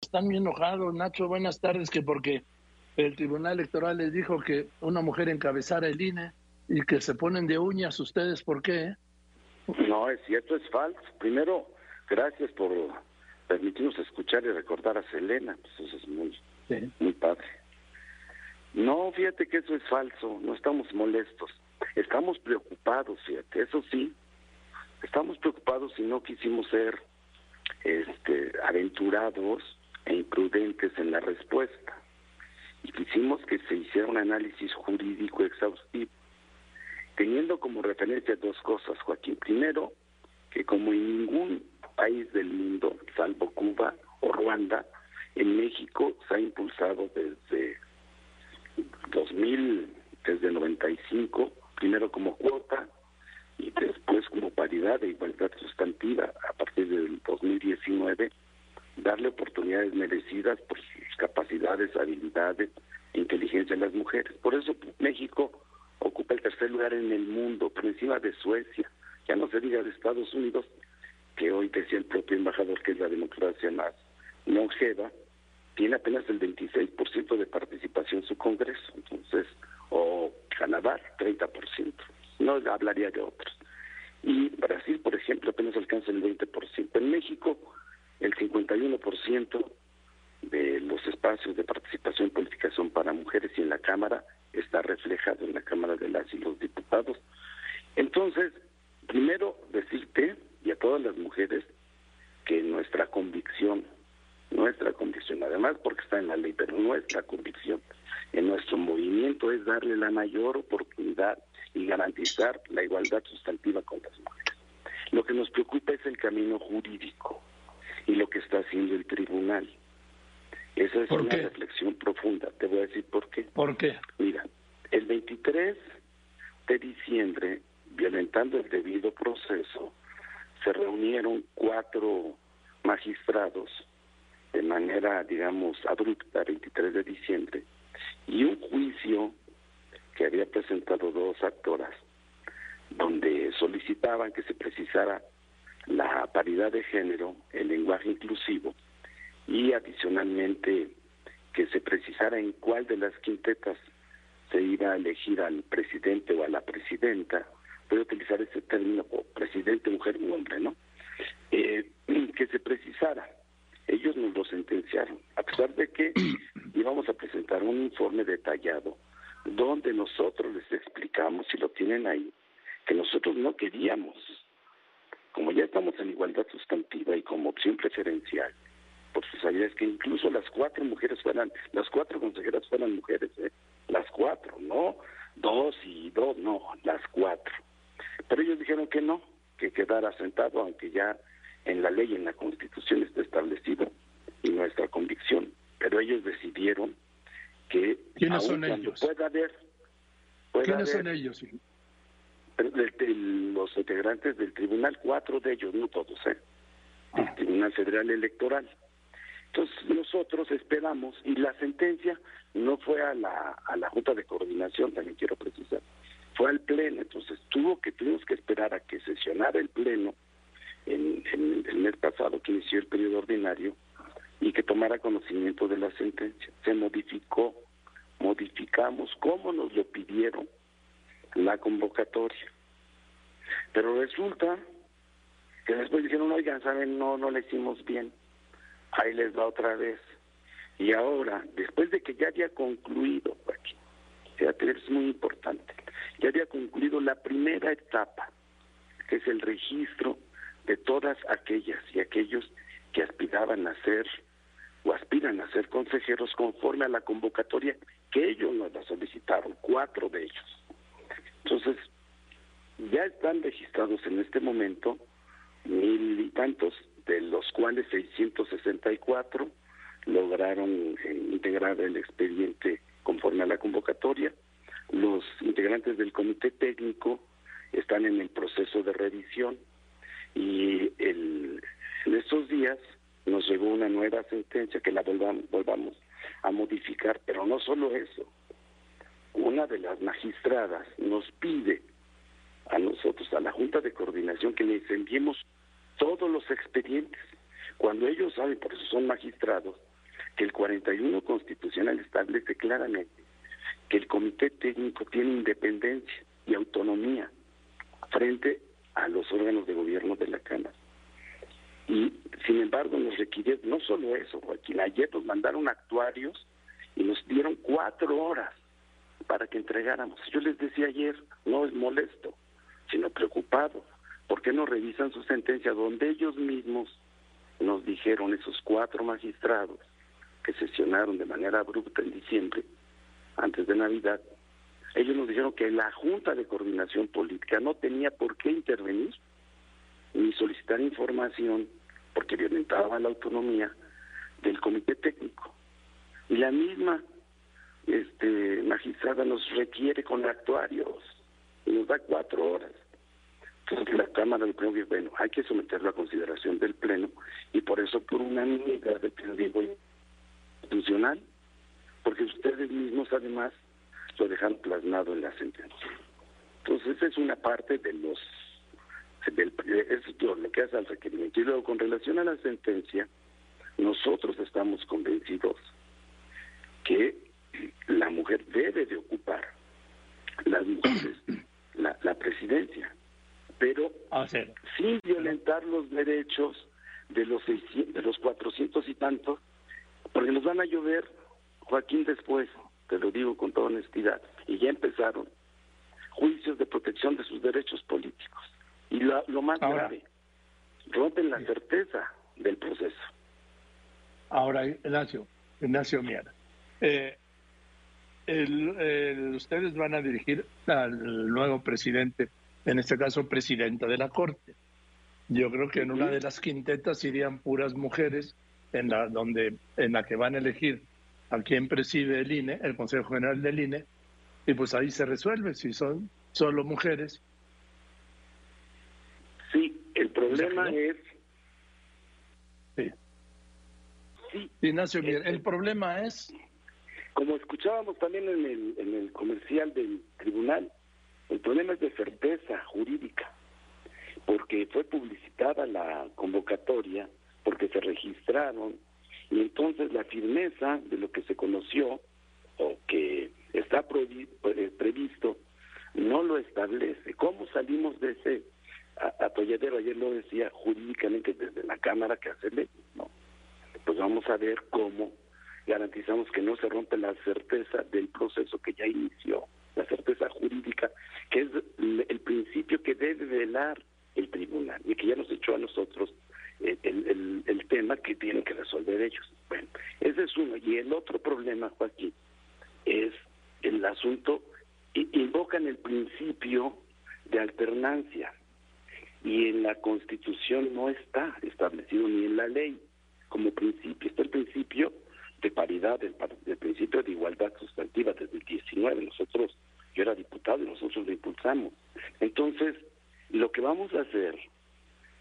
están bien enojados, Nacho. Buenas tardes, que porque el Tribunal Electoral les dijo que una mujer encabezara el INE y que se ponen de uñas ustedes, ¿por qué? No, es cierto, es falso. Primero, gracias por permitirnos escuchar y recordar a Selena, pues eso es muy, muy padre. No, fíjate que eso es falso, no estamos molestos, estamos preocupados, fíjate, eso sí, estamos preocupados y no quisimos ser este, aventurados e imprudentes en la respuesta. Y quisimos que se hiciera un análisis jurídico exhaustivo, teniendo como referencia dos cosas, Joaquín. Primero, que como en ningún país del mundo, salvo Cuba o Ruanda, en México se ha impulsado desde 2000, desde 95, primero como cuota y después como paridad de igualdad sustantiva a partir del 2019, darle oportunidades merecidas por sus capacidades, habilidades inteligencia a las mujeres. Por eso México ocupa el tercer lugar en el mundo, por encima de Suecia, ya no se diga de Estados Unidos, que hoy decía el propio embajador que es la democracia más longeva, tiene apenas el 26% de participación en su Congreso, entonces, o Canadá, 30%. No hablaría de otros. Y Brasil, por ejemplo, apenas alcanza el 20%. En México, el 51% de los espacios de participación política son para mujeres y en la Cámara está reflejado en la Cámara de las y los Diputados. Entonces, primero decirte y a todas las mujeres que nuestra convicción nuestra convicción, además porque está en la ley, pero nuestra convicción en nuestro movimiento es darle la mayor oportunidad y garantizar la igualdad sustantiva con las mujeres. Lo que nos preocupa es el camino jurídico y lo que está haciendo el tribunal. Esa es una reflexión profunda. Te voy a decir por qué. ¿Por qué? Mira, el 23 de diciembre, violentando el debido proceso, se reunieron cuatro magistrados de manera, digamos, abrupta, 23 de diciembre, y un juicio que había presentado dos actoras, donde solicitaban que se precisara la paridad de género, el lenguaje inclusivo, y adicionalmente que se precisara en cuál de las quintetas se iba a elegir al presidente o a la presidenta, puede utilizar ese término, presidente, mujer u hombre, ¿no? Eh, que se precisara. Ellos nos lo sentenciaron, a pesar de que íbamos a presentar un informe detallado donde nosotros les explicamos, si lo tienen ahí, que nosotros no queríamos, como ya estamos en igualdad sustantiva y como opción preferencial, por sus es que incluso las cuatro mujeres fueran, las cuatro consejeras fueran mujeres, ¿eh? las cuatro, no dos y dos, no, las cuatro. Pero ellos dijeron que no, que quedara sentado, aunque ya en la ley, en la constitución está establecido y nuestra convicción, pero ellos decidieron que ¿Quiénes son ellos? pueda haber, ¿Quiénes son ellos? los integrantes del tribunal, cuatro de ellos, no todos, ¿eh? el ah. Tribunal Federal Electoral. Entonces nosotros esperamos y la sentencia no fue a la a la Junta de Coordinación, también quiero precisar, fue al Pleno. Entonces tuvo que tuvimos que esperar a que sesionara el Pleno en, el mes pasado que inició el periodo ordinario y que tomara conocimiento de la sentencia. Se modificó, modificamos como nos lo pidieron la convocatoria. Pero resulta que después dijeron, oigan, saben, no, no le hicimos bien. Ahí les va otra vez. Y ahora, después de que ya había concluido, aquí, es muy importante, ya había concluido la primera etapa, que es el registro de todas aquellas y aquellos que aspiraban a ser o aspiran a ser consejeros conforme a la convocatoria que ellos nos la solicitaron, cuatro de ellos. Entonces, ya están registrados en este momento mil tantos, de los cuales 664 lograron eh, integrar el expediente conforme a la convocatoria. Los integrantes del comité técnico están en el proceso de revisión y el, en estos días nos llegó una nueva sentencia que la volvamos, volvamos a modificar, pero no solo eso. Una de las magistradas nos pide a nosotros, a la Junta de Coordinación, que les enviemos todos los expedientes. Cuando ellos saben, por eso son magistrados, que el 41 constitucional establece claramente que el comité técnico tiene independencia y autonomía frente a los órganos de gobierno de la Cámara. Y sin embargo nos requiere no solo eso, Joaquín, ayer nos mandaron actuarios y nos dieron cuatro horas para que entregáramos. Yo les decía ayer, no es molesto, sino preocupado. ¿Por qué no revisan su sentencia donde ellos mismos nos dijeron, esos cuatro magistrados que sesionaron de manera abrupta en diciembre, antes de Navidad, ellos nos dijeron que la Junta de Coordinación Política no tenía por qué intervenir ni solicitar información porque violentaba la autonomía del comité técnico. Y la misma este, magistrada nos requiere con actuarios y nos da cuatro horas. Entonces la Cámara del Pleno bueno, hay que someterlo a consideración del Pleno y por eso por unanimidad de digo institucional, porque ustedes mismos además lo dejan plasmado en la sentencia. Entonces esa es una parte de los del, es lo que hace al requerimiento. Y luego con relación a la sentencia, nosotros estamos convencidos que la mujer debe de ocupar las mujeres la presidencia, pero sin violentar los derechos de los de los cuatrocientos y tantos, porque nos van a llover, Joaquín, después, te lo digo con toda honestidad, y ya empezaron juicios de protección de sus derechos políticos. Y lo, más grave, rompen la certeza del proceso. Ahora, Ignacio, Ignacio Miera, eh, el, ustedes van a dirigir al nuevo presidente, en este caso presidenta de la Corte. Yo creo que en una de las quintetas irían puras mujeres, en la, donde, en la que van a elegir a quien preside el INE, el Consejo General del INE, y pues ahí se resuelve si son solo mujeres. Sí, el problema es... Sí. sí. Ignacio, el este problema es como escuchábamos también en el, en el comercial del tribunal, el problema es de certeza jurídica, porque fue publicitada la convocatoria, porque se registraron, y entonces la firmeza de lo que se conoció o que está eh, previsto no lo establece. ¿Cómo salimos de ese atolladero? Ayer lo decía jurídicamente desde la Cámara que hacerle, no. Pues vamos a ver cómo garantizamos que no se rompe la certeza del proceso que ya inició, la certeza jurídica, que es el principio que debe velar el tribunal y que ya nos echó a nosotros el, el, el tema que tienen que resolver ellos. Bueno, ese es uno. Y el otro problema, Joaquín, es el asunto, invocan el principio de alternancia y en la Constitución no está establecido ni en la ley como principio. Está el principio de paridad, del, principio de igualdad sustantiva desde el 19. Nosotros, yo era diputado y nosotros lo impulsamos. Entonces, lo que vamos a hacer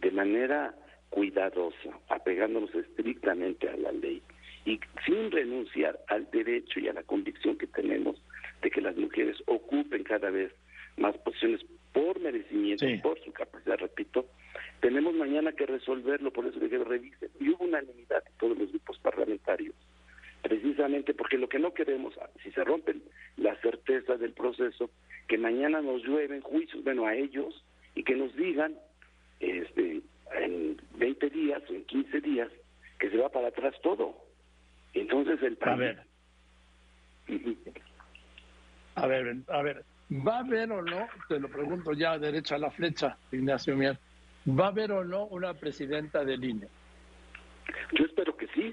de manera cuidadosa, apegándonos estrictamente a la ley y sin renunciar al derecho y a la convicción que tenemos de que las mujeres ocupen cada vez más posiciones por merecimiento, por su capacidad, repito, tenemos mañana que resolverlo, por eso que revisen. Y hubo unanimidad en todos los grupos parlamentarios precisamente porque lo que no queremos, si se rompen la certeza del proceso, que mañana nos llueven juicios, bueno, a ellos, y que nos digan este, en 20 días o en 15 días que se va para atrás todo. Entonces el A ver. A ver, a ver, ¿va a haber o no, te lo pregunto ya derecha a la flecha, Ignacio Mier, ¿va a haber o no una presidenta de línea? Yo espero que sí.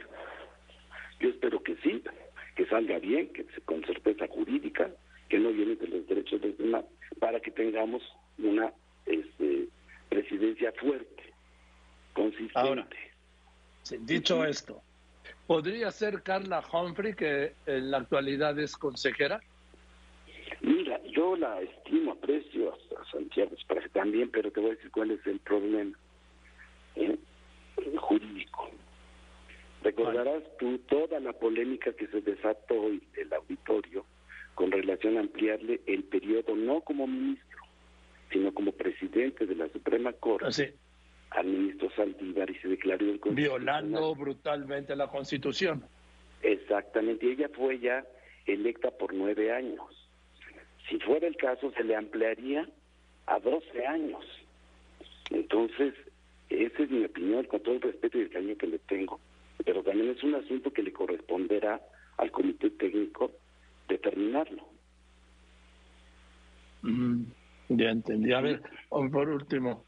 Yo espero que sí, que salga bien, que con certeza jurídica, que no viene de los derechos del demás, para que tengamos una este, presidencia fuerte, consistente. Ahora, dicho esto, ¿podría ser Carla Humphrey, que en la actualidad es consejera? Mira, yo la estimo, aprecio a, Santiago también, pero te voy a decir cuál es el problema ¿eh? jurídico. Recordarás tú toda la polémica que se desató hoy el auditorio con relación a ampliarle el periodo no como ministro, sino como presidente de la Suprema Corte al ministro Saldívar y se declaró el Violando brutalmente la Constitución. Exactamente, ella fue ya electa por nueve años. Si fuera el caso, se le ampliaría a 12 años. Entonces, esa es mi opinión, con todo el respeto y el cariño que le tengo. Pero también es un asunto que le corresponderá al comité técnico determinarlo. ya entendí. A ver, por último,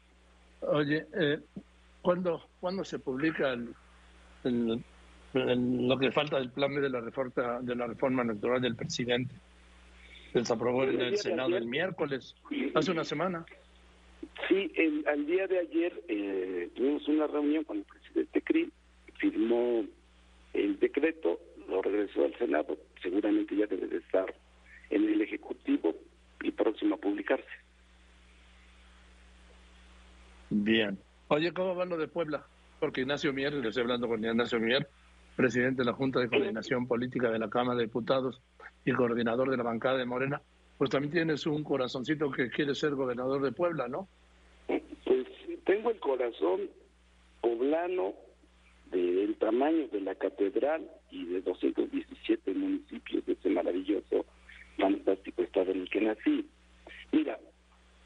oye, eh, ¿cuándo, se publica el, lo que falta del plan de la reforma de la reforma electoral del presidente? Se aprobó en el Senado el miércoles, hace una semana. Sí, el, al día de ayer eh, tuvimos una reunión con el presidente CRI, firmó el decreto, lo regresó al Senado, seguramente ya debe de estar en el Ejecutivo y próximo a publicarse. Bien. Oye, ¿cómo va lo de Puebla? Porque Ignacio Mier, le estoy hablando con Ignacio Mier, presidente de la Junta de Coordinación Política de la Cámara de Diputados y coordinador de la bancada de Morena, pues también tienes un corazoncito que quiere ser gobernador de Puebla, ¿no? Pues tengo el corazón poblano del tamaño de la catedral y de 217 municipios de ese maravilloso, fantástico estado en el que nací. Mira,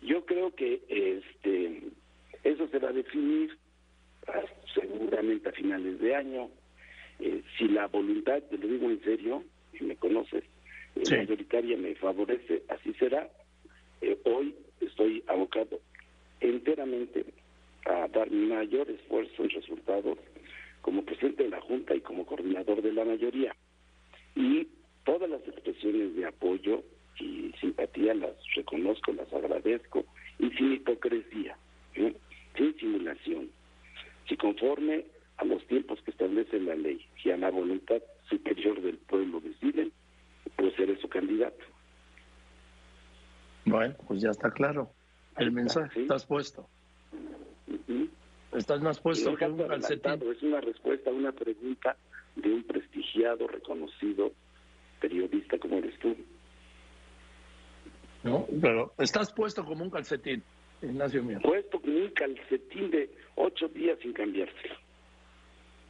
yo creo que este eso se va a definir ah, seguramente a finales de año. Eh, si la voluntad, te lo digo en serio, si me conoces, la mayoritaria me favorece, así será. Eh, hoy estoy abocado enteramente a dar mayor esfuerzo en resultados como presidente de la Junta y como coordinador de la mayoría. Y todas las expresiones de apoyo y simpatía las reconozco, las agradezco, y sin hipocresía, ¿eh? sin simulación, si conforme a los tiempos que establece la ley y a la voluntad superior del pueblo deciden, pues seré su candidato. Bueno, pues ya está claro. El mensaje, estás puesto. Estás más puesto que un calcetín. Es una respuesta a una pregunta de un prestigiado, reconocido periodista como eres tú. No, pero estás puesto como un calcetín, Ignacio Mier. Puesto como un calcetín de ocho días sin cambiárselo.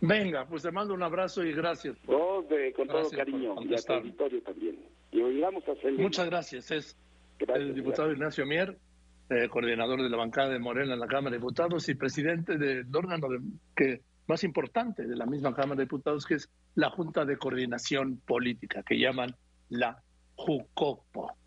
Venga, pues te mando un abrazo y gracias. Por, con todo cariño y a auditorio también. Y vamos a. Muchas gracias. Es el diputado Ignacio Mier, eh, coordinador de la bancada de Morena en la Cámara de Diputados y presidente del órgano que más importante de la misma Cámara de Diputados, que es la Junta de Coordinación Política, que llaman la JUCOPO.